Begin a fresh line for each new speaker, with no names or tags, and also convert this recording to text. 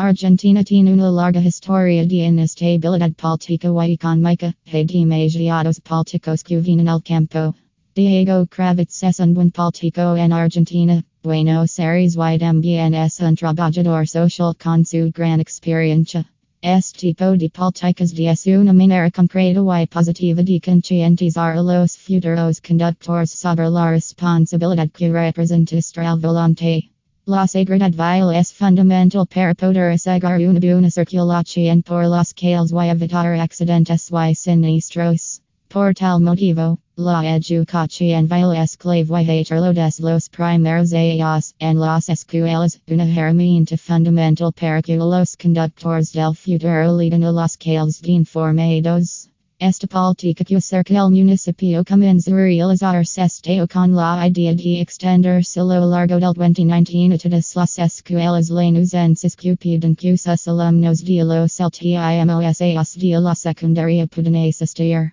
Argentina tiene una larga historia de inestabilidad política y económica, y demasiados políticos que vienen al campo. Diego Kravetz es un buen político en Argentina, Buenos Aires y también es un trabajador social con su gran experiencia. Este tipo de políticas de una manera concreta y positiva de concientizar a los futuros conductores sobre la responsabilidad que representa nuestra volante. La seguridad vial es fundamental para poder asegurar una buena circulación por las calles y evitar accidentes y sinistros. Por tal motivo, la educación vial es clave y des los primeros años en las escuelas, una herramienta fundamental para que los conductores del futuro leaden a las calles bien formados. Esta política que cerca el municipio realizarse este con la idea de extenderse lo largo del 2019 a todas las escuelas lanusenses que piden que sus alumnos de los LTIMOSAs de la secundaria puedan asistir.